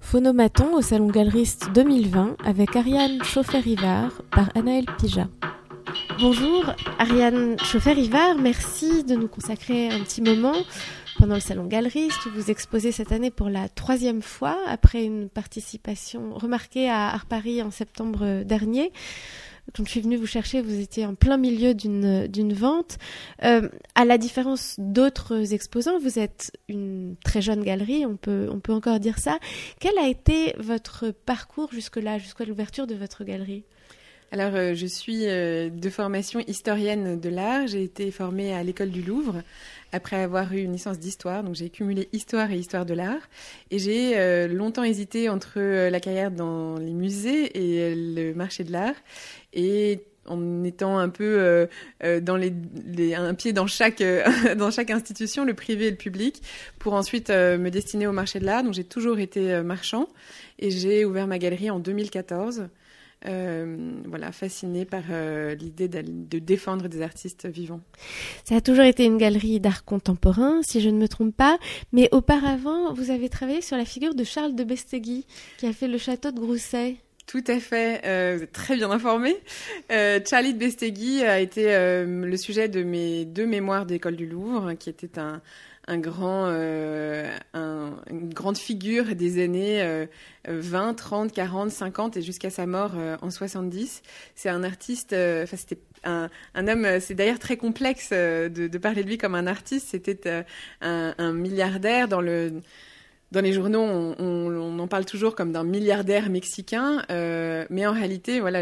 Phonomaton au Salon Galeriste 2020 avec Ariane Chauffer-Rivard par Anaël Pija. Bonjour Ariane Chauffer-Rivard, merci de nous consacrer un petit moment pendant le Salon Galeriste. Vous exposez cette année pour la troisième fois après une participation remarquée à Art Paris en septembre dernier quand je suis venue vous chercher, vous étiez en plein milieu d'une vente. Euh, à la différence d'autres exposants, vous êtes une très jeune galerie, on peut, on peut encore dire ça. Quel a été votre parcours jusque-là, jusqu'à l'ouverture de votre galerie? Alors, euh, je suis euh, de formation historienne de l'art. J'ai été formée à l'école du Louvre après avoir eu une licence d'histoire. Donc, j'ai cumulé histoire et histoire de l'art. Et j'ai longtemps hésité entre la carrière dans les musées et le marché de l'art et en étant un peu euh, euh, un pied dans chaque euh, dans chaque institution, le privé et le public, pour ensuite me destiner au marché de l'art. Donc j'ai toujours été marchand et j'ai ouvert ma galerie en 2014. Voilà, fascinée par l'idée de défendre des artistes vivants. Ça a toujours été une galerie d'art contemporain, si je ne me trompe pas, mais auparavant, vous avez travaillé sur la figure de Charles de Bestegui, qui a fait le château de Grousset. Tout à fait, euh, vous êtes très bien informé. Euh, Charlie de Bestegui a été euh, le sujet de mes deux mémoires d'école du Louvre, qui était un, un grand, euh, un, une grande figure des années 20, 30, 40, 50 et jusqu'à sa mort en 70. C'est un artiste, enfin c'était un, un, homme, c'est d'ailleurs très complexe de, de, parler de lui comme un artiste. C'était un, un milliardaire dans le dans les journaux, on, en parle toujours comme d'un milliardaire mexicain, euh, mais en réalité, voilà,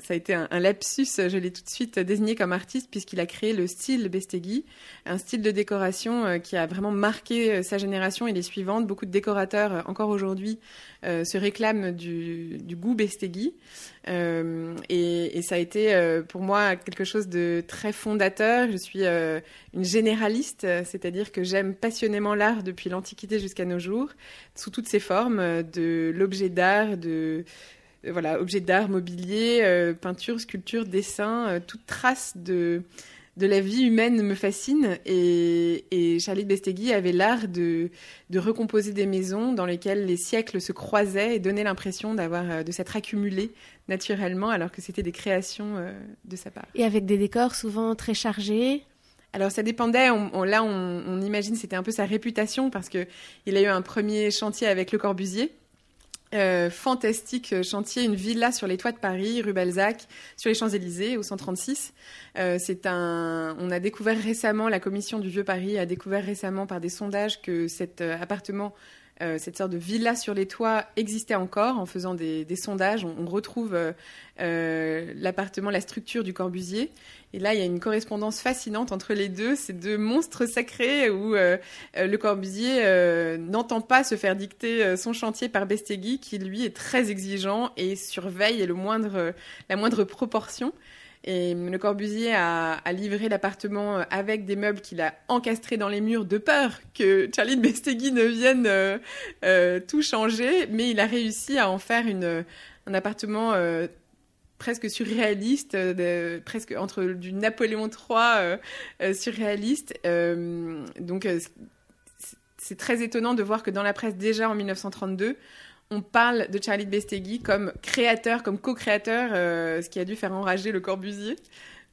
ça a été un, un lapsus. Je l'ai tout de suite désigné comme artiste puisqu'il a créé le style Bestegui, un style de décoration euh, qui a vraiment marqué euh, sa génération et les suivantes. Beaucoup de décorateurs, euh, encore aujourd'hui, se réclament du, goût Bestegui. Euh, et, ça a été euh, pour moi quelque chose de très fondateur. Je suis euh, une généraliste, c'est-à-dire que j'aime passionnément l'art depuis l'Antiquité jusqu'à nos jours, sous toutes ses formes, de l'objet d'art, de voilà, objet d'art, mobilier, peinture, sculpture, dessin, toute trace de de la vie humaine me fascine et, et Charlie Bestegui avait l'art de, de recomposer des maisons dans lesquelles les siècles se croisaient et donnaient l'impression d'avoir euh, de s'être accumulés naturellement alors que c'était des créations euh, de sa part. Et avec des décors souvent très chargés? Alors ça dépendait. On, on, là, on, on imagine c'était un peu sa réputation parce que il a eu un premier chantier avec Le Corbusier euh, fantastique chantier, une villa sur les toits de Paris, rue Balzac, sur les Champs-Élysées, au 136. Euh, un, on a découvert récemment, la commission du Vieux Paris a découvert récemment par des sondages que cet euh, appartement euh, cette sorte de villa sur les toits existait encore en faisant des, des sondages. On, on retrouve euh, euh, l'appartement, la structure du Corbusier. Et là, il y a une correspondance fascinante entre les deux, ces deux monstres sacrés où euh, euh, le Corbusier n'entend pas se faire dicter son chantier par Bestegui, qui lui est très exigeant et surveille le moindre, la moindre proportion. Et Le Corbusier a, livré l'appartement avec des meubles qu'il a encastrés dans les murs de peur que Charlie de Bestegui ne vienne euh, euh, tout changer, mais il a réussi à en faire un appartement euh, presque surréaliste, presque entre du Napoléon III euh, surréaliste. donc c'est très étonnant de voir que dans la presse déjà en 1932, on parle de Charlie Bestegui comme créateur, comme co-créateur, euh, ce qui a dû faire enrager le Corbusier.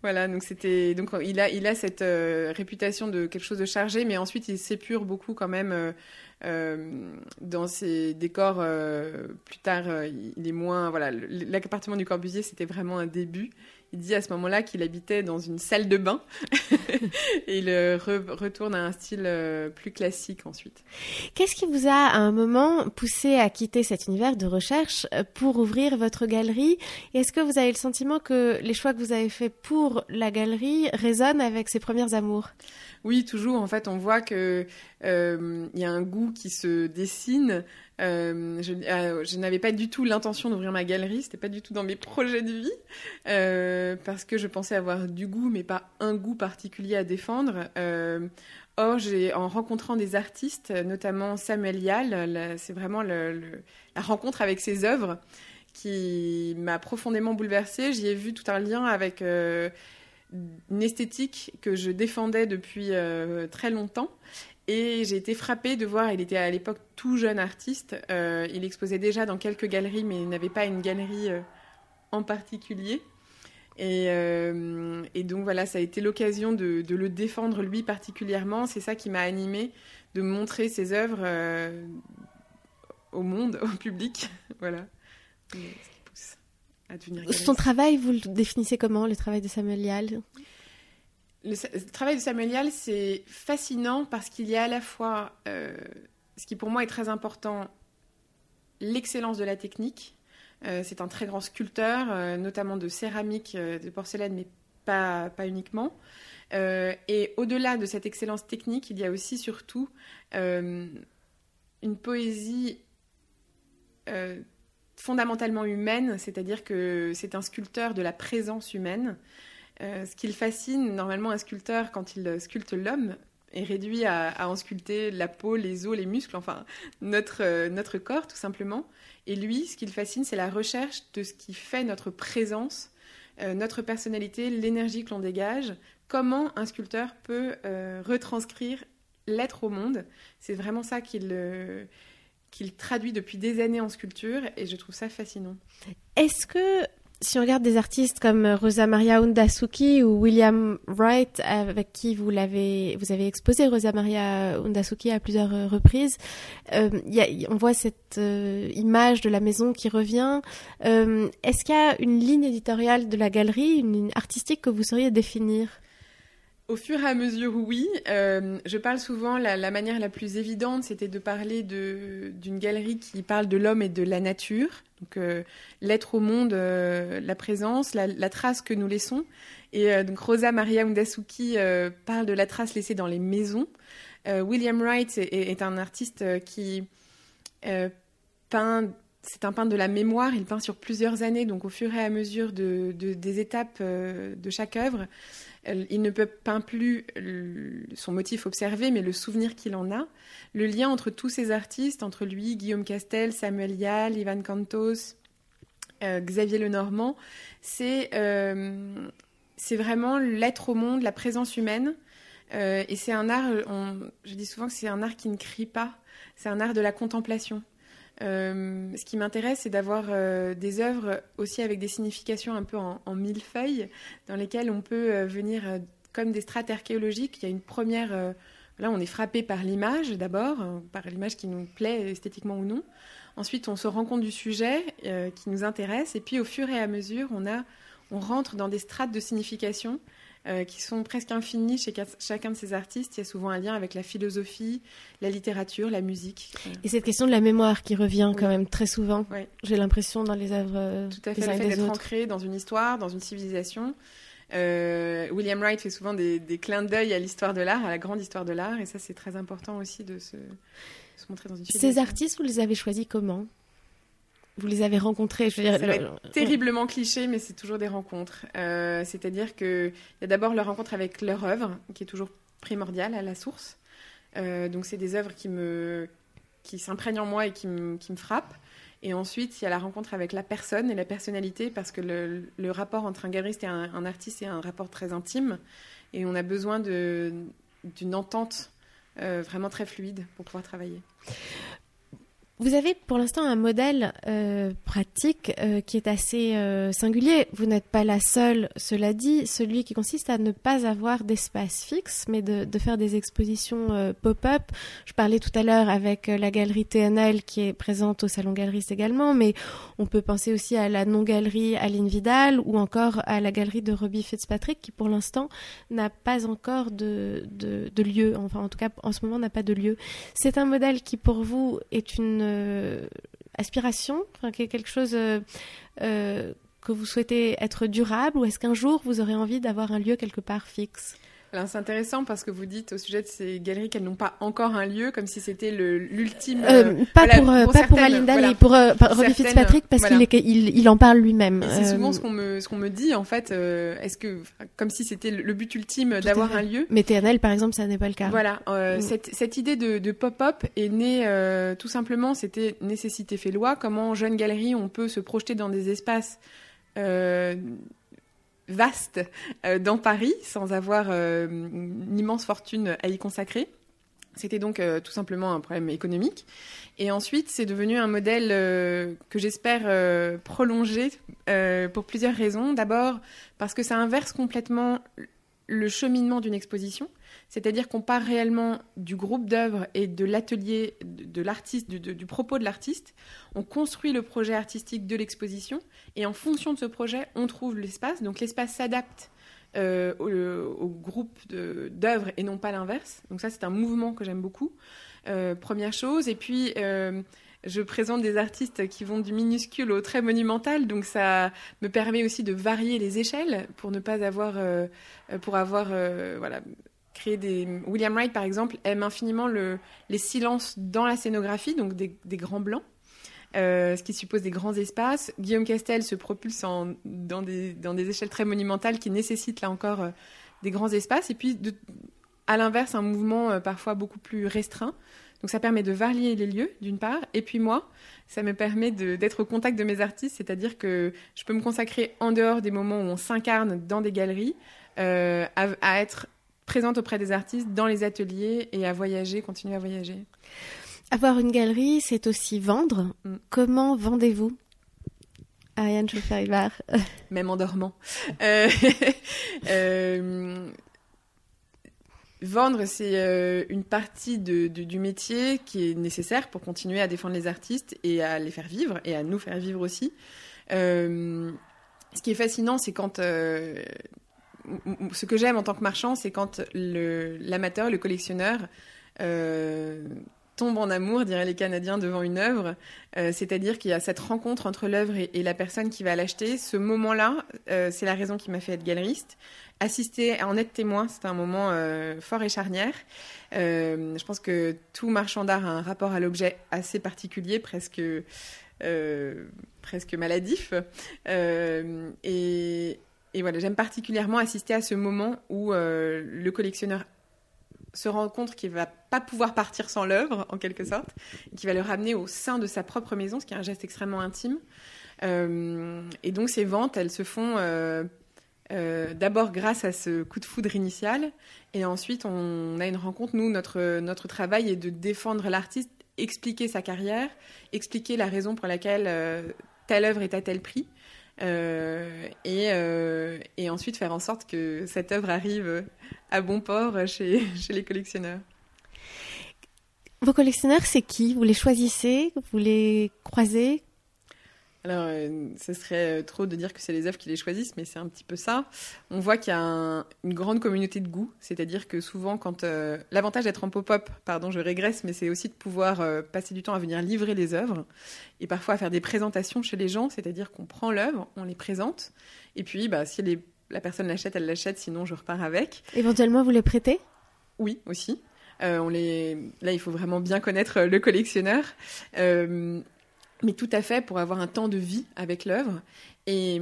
Voilà, donc c'était donc il a il a cette euh, réputation de quelque chose de chargé, mais ensuite il s'épure beaucoup quand même euh, dans ses décors. Plus tard, il est moins voilà. L'appartement du Corbusier, c'était vraiment un début il dit à ce moment-là qu'il habitait dans une salle de bain et il euh, re retourne à un style euh, plus classique ensuite. Qu'est-ce qui vous a à un moment poussé à quitter cet univers de recherche euh, pour ouvrir votre galerie? Est-ce que vous avez le sentiment que les choix que vous avez faits pour la galerie résonnent avec ses premières amours? Oui, toujours. En fait, on voit que euh, il y a un goût qui se dessine. Euh, je, euh, je n'avais pas du tout l'intention d'ouvrir ma galerie, c'était pas du tout dans mes projets de vie, euh, parce que je pensais avoir du goût, mais pas un goût particulier à défendre. Or, en rencontrant des artistes, notamment Samuel Yal, c'est vraiment la rencontre avec ses œuvres qui m'a profondément bouleversée. J'y ai vu tout un lien avec une esthétique que je défendais depuis euh, très longtemps Et j'ai été frappée de voir, il était à l'époque tout jeune artiste, il exposait déjà dans quelques galeries, mais il n'avait pas une galerie en particulier. Et, et, donc voilà, ça a été l'occasion de, de, le défendre lui particulièrement. C'est ça qui m'a animée de montrer ses œuvres au monde, au public. voilà. Son travail, vous le définissez comment, le travail de Samuel Yal le, travail de Samuel Yal, c'est fascinant parce qu'il y a à la fois, euh, ce qui pour moi est très important, l'excellence de la technique. Euh, c'est un très grand sculpteur, euh, notamment de céramique, de porcelaine, mais pas, pas uniquement. et au-delà de cette excellence technique, il y a aussi surtout une poésie fondamentalement humaine, c'est-à-dire que c'est un sculpteur de la présence humaine. Euh, ce qui le fascine, normalement, un sculpteur, quand il sculpte l'homme, est réduit à, en sculpter la peau, les os, les muscles, enfin, notre, euh, notre corps, tout simplement. Et lui, ce qui le fascine, c'est la recherche de ce qui fait notre présence, euh, notre personnalité, l'énergie que l'on dégage. Comment un sculpteur peut retranscrire l'être au monde. C'est vraiment ça qu'il qu'il traduit depuis des années en sculpture et je trouve ça fascinant. Est-ce que si on regarde des artistes comme Rosa Maria Undasuki ou William Wright, avec qui vous l'avez, vous avez exposé Rosa Maria Undasuki à plusieurs reprises, euh, on voit cette euh, image de la maison qui revient. Euh, est-ce qu'il y a une ligne éditoriale de la galerie, une ligne artistique que vous sauriez définir? Au fur et à mesure, oui. Euh, je parle souvent, la, manière la plus évidente, c'était de parler d'une galerie qui parle de l'homme et de la nature. Donc, euh, l'être au monde, euh, la présence, la, trace que nous laissons. Et donc, Rosa Maria Undasuki parle de la trace laissée dans les maisons. William Wright est, un artiste qui peint c'est un peintre de la mémoire, il peint sur plusieurs années, donc au fur et à mesure de, des étapes de chaque œuvre, il ne peut peindre plus son motif observé, mais le souvenir qu'il en a. Le lien entre tous ces artistes, entre lui, Guillaume Castel, Samuel Yal, Ivan Cantos, euh, Xavier Lenormand, c'est euh, vraiment l'être au monde, la présence humaine. Euh, et c'est un art, je dis souvent que c'est un art qui ne crie pas, c'est un art de la contemplation. Euh, ce qui m'intéresse, c'est d'avoir euh, des œuvres aussi avec des significations un peu en, en millefeuilles, dans lesquelles on peut euh, venir comme des strates archéologiques. Il y a une première. là, on est frappé par l'image d'abord, par l'image qui nous plaît esthétiquement ou non. Ensuite, on se rend compte du sujet qui nous intéresse, et puis au fur et à mesure, on, on rentre dans des strates de signification euh, qui sont presque infinis chez chacun de ces artistes. Il y a souvent un lien avec la philosophie, la littérature, la musique. Et cette question de la mémoire qui revient quand même très souvent, j'ai l'impression, dans les œuvres Tout à fait, le fait d'être ancré dans une histoire, dans une civilisation. Euh, William Wright fait souvent des, des clins d'œil à l'histoire de l'art, à la grande histoire de l'art, et ça c'est très important aussi de se, se montrer dans une Ces artistes, vous les avez choisis comment? Vous les avez rencontrés je veux dire, Ça terriblement cliché, mais c'est toujours des rencontres. Euh, c'est-à-dire qu'il y a d'abord leur rencontre avec leur œuvre, qui est toujours primordiale à la source. Euh, donc c'est des œuvres qui me qui s'imprègnent en moi et qui me, qui me frappent. Et ensuite, il y a la rencontre avec la personne et la personnalité, parce que le, le rapport entre un galeriste et un, artiste est un rapport très intime. Et on a besoin d'une entente euh, vraiment très fluide pour pouvoir travailler. Vous avez pour l'instant un modèle euh, pratique euh, qui est assez euh, singulier. Vous n'êtes pas la seule, cela dit, celui qui consiste à ne pas avoir d'espace fixe, mais de, de, faire des expositions pop-up. Je parlais tout à l'heure avec la galerie TNL qui est présente au Salon Galeriste également, mais on peut penser aussi à la non-galerie Aline Vidal ou encore à la galerie de Robbie Fitzpatrick qui pour l'instant n'a pas encore de, de, de lieu, enfin en tout cas en ce moment n'a pas de lieu. C'est un modèle qui pour vous est une euh, aspiration, enfin, quelque chose euh, euh, que vous souhaitez être durable, ou est-ce qu'un jour vous aurez envie d'avoir un lieu quelque part fixe? C'est intéressant parce que vous dites au sujet de ces galeries qu'elles n'ont pas encore un lieu, comme si c'était l'ultime. Euh, pas, pour, pour pas pour Alinda, mais pour euh, Robbie Fitzpatrick parce qu'il il, il, en parle lui-même. C'est souvent ce qu'on me, ce qu'on me dit en fait. Est-ce que, comme si c'était le but ultime d'avoir un lieu. Mais TNL par exemple, ça n'est pas le cas. Voilà. Mm. cette, cette, idée de, de pop-up est née tout simplement. C'était nécessité fait loi. Comment jeune galerie on peut se projeter dans des espaces. Euh, vaste euh, dans Paris sans avoir euh, une immense fortune à y consacrer. C'était donc euh, tout simplement un problème économique. Et ensuite, c'est devenu un modèle que j'espère prolonger pour plusieurs raisons. D'abord, parce que ça inverse complètement le cheminement d'une exposition. C'est-à-dire qu'on part réellement du groupe d'œuvres et de l'atelier de, l'artiste, du, propos de l'artiste. On construit le projet artistique de l'exposition et en fonction de ce projet, on trouve l'espace. Donc l'espace s'adapte euh, au, groupe d'œuvres et non pas l'inverse. Donc ça, c'est un mouvement que j'aime beaucoup. Euh, première chose. Et puis, euh, je présente des artistes qui vont du minuscule au très monumental, donc ça me permet aussi de varier les échelles pour ne pas avoir, pour avoir, voilà, créé des. William Wright, par exemple, aime infiniment le, les silences dans la scénographie, donc des grands blancs. Euh, ce qui suppose des grands espaces. Guillaume Castel se propulse dans, des, échelles très monumentales qui nécessitent là encore euh, des grands espaces. Et puis, à l'inverse, un mouvement euh, parfois beaucoup plus restreint. Donc ça permet de varier les lieux, d'une part. Et puis moi, ça me permet d'être au contact de mes artistes, c'est-à-dire que je peux me consacrer en dehors des moments où on s'incarne dans des galeries, à être présente auprès des artistes dans les ateliers et à voyager, continuer à voyager. Avoir une galerie, c'est aussi vendre. Mm. Comment vendez-vous? Ariane chauffer Même en dormant. Euh, euh, vendre, c'est euh, une partie du métier qui est nécessaire pour continuer à défendre les artistes et à les faire vivre et à nous faire vivre aussi. ce qui est fascinant, c'est quand ce que j'aime en tant que marchand, c'est quand l'amateur, le, collectionneur tombe en amour, diraient les Canadiens, devant une œuvre. Euh, c'est-à-dire qu'il y a cette rencontre entre l'œuvre et, la personne qui va l'acheter. Ce moment-là, euh, c'est la raison qui m'a fait être galeriste. Assister, en être témoin, c'est un moment euh, fort et charnière. je pense que tout marchand d'art a un rapport à l'objet assez particulier, presque, presque maladif. et, voilà, j'aime particulièrement assister à ce moment où le collectionneur se rend compte qu'il va pas pouvoir partir sans l'œuvre, en quelque sorte, et qu'il va le ramener au sein de sa propre maison, ce qui est un geste extrêmement intime. Euh, et donc ces ventes, elles se font euh, euh, d'abord grâce à ce coup de foudre initial, et ensuite on a une rencontre. Nous, notre, notre travail est de défendre l'artiste, expliquer sa carrière, expliquer la raison pour laquelle telle œuvre est à tel prix. Euh, et, euh, et, ensuite faire en sorte que cette œuvre arrive à bon port chez, chez les collectionneurs. Vos collectionneurs, c'est qui? Vous les choisissez? Vous les croisez? Alors, euh, ce serait euh, trop de dire que c'est les œuvres qui les choisissent, mais c'est un petit peu ça. On voit qu'il y a une grande communauté de goût, c'est-à-dire que souvent, quand euh, l'avantage d'être en pop-up, pardon, je régresse, mais c'est aussi de pouvoir passer du temps à venir livrer les œuvres et parfois à faire des présentations chez les gens, c'est-à-dire qu'on prend l'œuvre, on les présente, et puis, bah, si la personne l'achète, elle l'achète, sinon je repars avec. Éventuellement, vous les prêtez? Oui, aussi. on les... Là, il faut vraiment bien connaître le collectionneur mais tout à fait pour avoir un temps de vie avec l'œuvre. Et,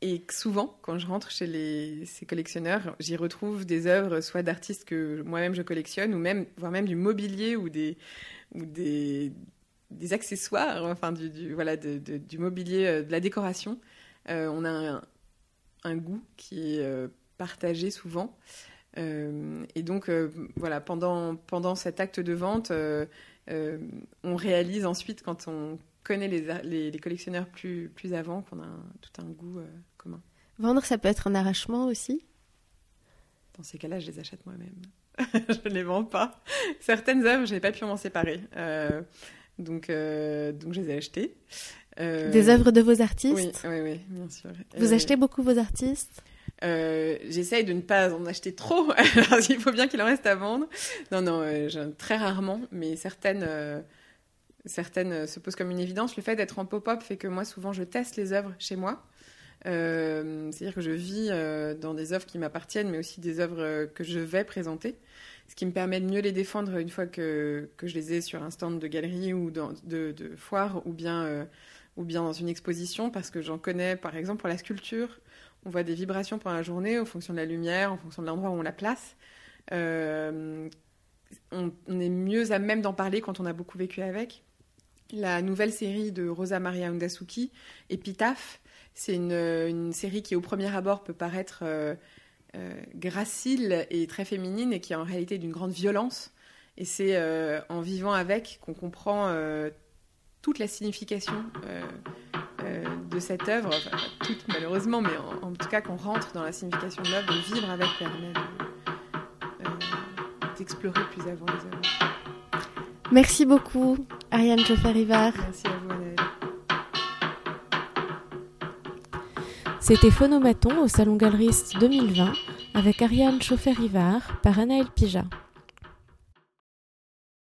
et, souvent, quand je rentre chez les, ces collectionneurs, j'y retrouve des œuvres soit d'artistes que moi-même je collectionne, ou même, voire même du mobilier ou des, ou des, des accessoires, enfin du, du voilà, de, du mobilier, euh, de la décoration. Euh, on a un, un, goût qui est euh, partagé souvent. et donc, voilà, pendant, pendant cet acte de vente, on réalise ensuite, quand on connaît les, les, collectionneurs plus, plus avant, qu'on a tout un goût euh, commun. Vendre, ça peut être un arrachement aussi? Dans ces cas-là, je les achète moi-même. je ne les vends pas. Certaines œuvres, je n'ai pas pu m'en séparer. Euh, donc, euh, donc, je les ai achetées. Des œuvres de vos artistes? Oui, oui, oui bien sûr. Vous achetez beaucoup vos artistes? J'essaye de ne pas en acheter trop, qu'il faut bien qu'il en reste à vendre. Non, non, très rarement, mais certaines, certaines euh, se posent comme une évidence. Le fait d'être en pop-up fait que moi, souvent, je teste les œuvres chez moi. Euh, c'est-à-dire que je vis euh, dans des œuvres qui m'appartiennent, mais aussi des œuvres que je vais présenter, ce qui me permet de mieux les défendre une fois que, que je les ai sur un stand de galerie ou dans, de, foire, ou bien, ou bien dans une exposition, parce que j'en connais, par exemple, pour la sculpture. On voit des vibrations pendant la journée en fonction de la lumière, en fonction de l'endroit où on la place. on, est mieux à même d'en parler quand on a beaucoup vécu avec. La nouvelle série de Rosa Maria Undasuki, Epitaph, c'est une, série qui au premier abord peut paraître euh, euh, gracile et très féminine et qui est en réalité d'une grande violence. Et c'est en vivant avec qu'on comprend toute la signification de cette œuvre, enfin, toute malheureusement, mais en, tout cas qu'on rentre dans la signification de l'œuvre, de vivre avec permet d'explorer plus avant les œuvres. Merci beaucoup, Ariane Chauffer-Rivard. Merci à vous, Anaëlle. C'était Phonomaton au Salon Galeriste 2020 avec Ariane Chauffer-Rivard par Anaël Pija.